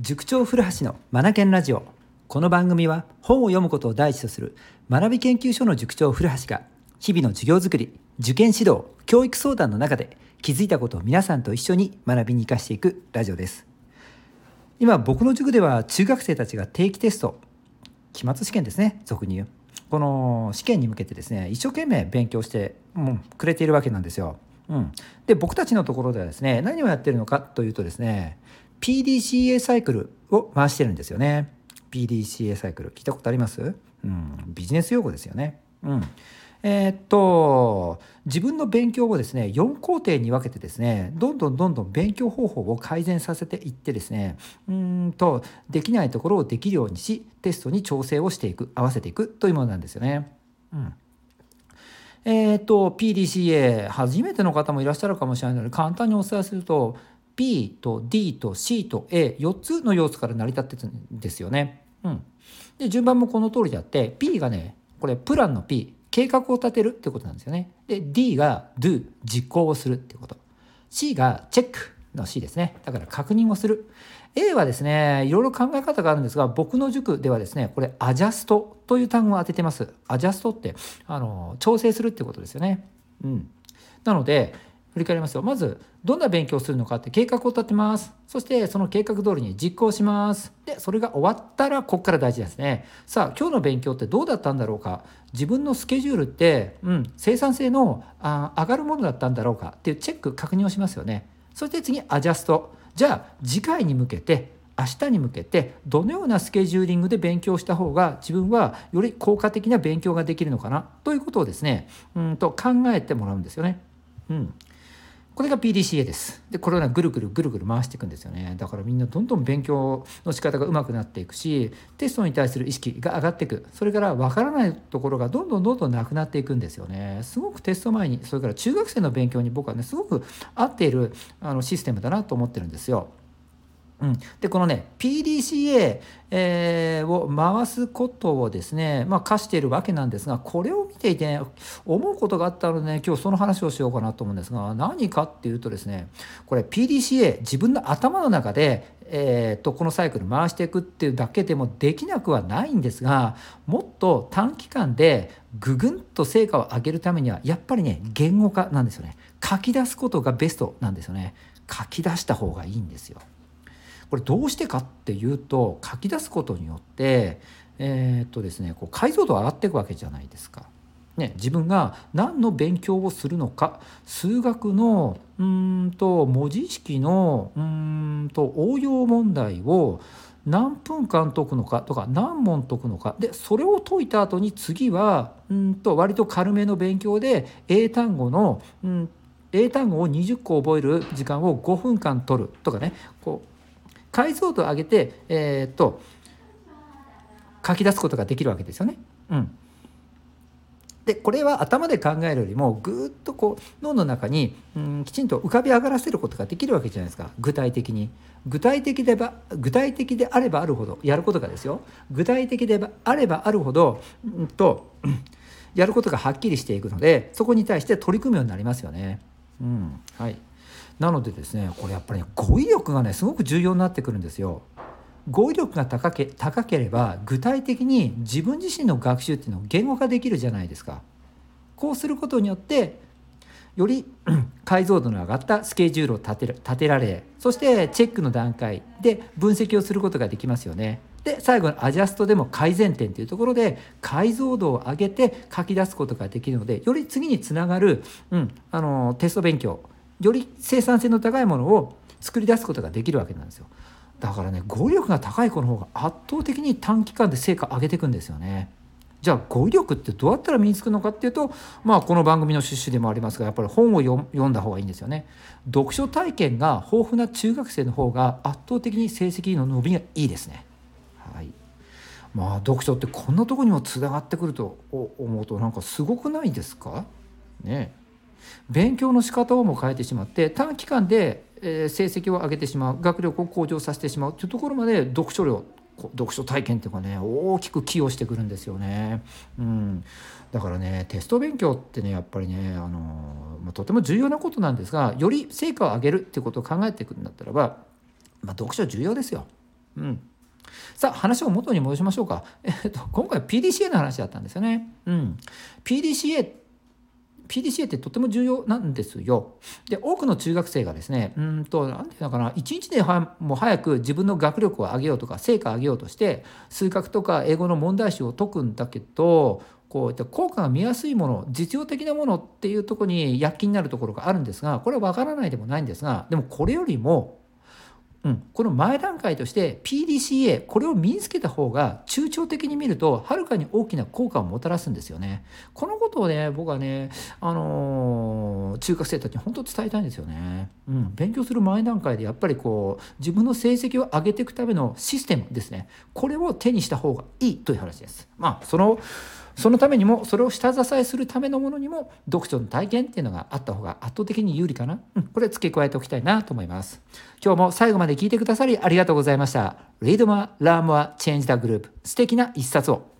塾長古橋のマナケンラジオ。この番組は本を読むことを第一とする学び研究所の塾長古橋が日々の授業づくり受験指導教育相談の中で気づいたことを皆さんと一緒に学びに生かしていくラジオです。今僕の塾では中学生たちが定期テスト期末試験ですね俗に言う。この試験に向けてですね一生懸命勉強してもうくれているわけなんですよ。うん、で僕たちのところではですね何をやってるのかというとですね PDCA サイクルを回してるんですよね。PDCA サイクル聞いたことあります、うん、ビジネス用語ですよね。うんえー、っと自分の勉強をですね4工程に分けてですねどんどんどんどん勉強方法を改善させていってですねうんとできないところをできるようにしテストに調整をしていく合わせていくというものなんですよね。うんえー、っと PDCA 初めての方もいらっしゃるかもしれないので簡単にお伝えすると P と D と C と A4 つの要素から成り立ってるんですよね。うん、で順番もこの通りであって P がねこれプランの P 計画を立てるってことなんですよね。で D が Do 実行をするってこと。C がチェックの C ですね。だから確認をする。A はですねいろいろ考え方があるんですが僕の塾ではですねこれアジャストという単語を当ててます。アジャストってあの調整するってことですよね。うん、なので振り返りますよ。まずどんな勉強をするのかって計画を立てます。そしてその計画通りに実行します。でそれが終わったらここから大事ですね。さあ今日の勉強ってどうだったんだろうか？自分のスケジュールって、うん、生産性のあ上がるものだったんだろうか？っていうチェック確認をしますよね。そして次アジャスト。じゃあ次回に向けて明日に向けてどのようなスケジューリングで勉強した方が自分はより効果的な勉強ができるのかな？ということをですねうんと考えてもらうんですよね。うん、これが PDCA です。で、これを、ぐるぐるぐるぐる回していくんですよね。だからみんなどんどん勉強の仕方がうまくなっていくし、テストに対する意識が上がっていく。それから分からないところがどんどんどんどんなくなっていくんですよね。すごくテスト前に、それから中学生の勉強に僕はね、すごく合っているあのシステムだなと思ってるんですよ。うん、でこのね PDCA、えー、を回すことをですね、まあ、課しているわけなんですがこれを見ていて、ね、思うことがあったので、ね、今日その話をしようかなと思うんですが何かっていうとですねこれ PDCA 自分の頭の中で、えーと、このサイクル回していくっていうだけでもできなくはないんですがもっと短期間でぐぐんと成果を上げるためにはやっぱりね言語化なんですよね。書き出すことがベストなんですよね。書き出した方がいいんですよ。これどうしてかっていうと書き出すことによってえー、っとですねこう解像度上がっていくわけじゃないですか。ね、自分が何の勉強をするのか数学のうんと文字式のうんと応用問題を何分間解くのかとか何問解くのかでそれを解いた後に次はうんと割と軽めの勉強で英単語のうん英単語を20個覚える時間を5分間取るとかねこう解像度を上げて、えー、っと書き出すことができるわけですよね。うん、でこれは頭で考えるよりもぐっとこう脳の中に、うん、きちんと浮かび上がらせることができるわけじゃないですか具体的に。具体的でば具体的であればあるほどやることがですよ具体的であればあるほど、うんと、やることがはっきりしていくのでそこに対して取り組むようになりますよね。うんはい、なのでですねこれやっぱり、語彙力がねすごく重要になってくるんですよ。語彙力が高け高ければ具体的に自分自身の学習っていうのを言語化できるじゃないですか。こうすることによってより 解像度の上がったスケジュールを立て立てられそしてチェックの段階で分析をすることができますよね。で最後のアジャストでも改善点というところで解像度を上げて書き出すことができるのでより次につながる、うん、あのテスト勉強より生産性の高いものを作り出すことができるわけなんですよ。だからね語彙力が高い子の方が圧倒的に短期間で成果上げていくんですよね。じゃあ語彙力ってどうやったら身につくのかっていうとまあこの番組の趣旨でもありますがやっぱり本を読んだ方がいいんですよね。読書体験が豊富な中学生の方が圧倒的に成績の伸びがいいですね。はい。まあ読書ってこんなとこにもつながってくると思うとなんかすごくないですか？ね。勉強の仕方をも変えてしまって短期間で成績を上げてしまう学力を向上させてしまうというところまで読書量読書体験っていうかね大きく寄与してくるんですよね。うん、だからねテスト勉強ってねやっぱりねあのまあとても重要なことなんですがより成果を上げるっていうことを考えていくんだったらば、まあ、読書重要ですよ。うんさあ話を元に戻しましょうか。えっと、今回 PDCA の話だったんですよね。うん。PDCA PDCA ってとても重要なんですよ。で多くの中学生がですねうんと何て言うのかな一日でも早く自分の学力を上げようとか成果を上げようとして数学とか英語の問題集を解くんだけどこういった効果が見やすいもの実用的なものっていうとこに躍起になるところがあるんですがこれは分からないでもないんですがでもこれよりもうん、この前段階として PDCA これを身につけた方が中長的に見るとはるかに大きな効果をもたらすんですよね。このことをね僕はね、あのー、中学生たちに本当伝えたいんですよね。うん、勉強する前段階でやっぱりこう自分の成績を上げていくためのシステムですねこれを手にした方がいいという話です。まあそのそのためにもそれを下支えするためのものにも読書の体験っていうのがあった方が圧倒的に有利かな、うん、これ付け加えておきたいなと思います。今日も最後まで聞いてくださりありがとうございました。Read more, learn more, change the group 素敵な一冊を。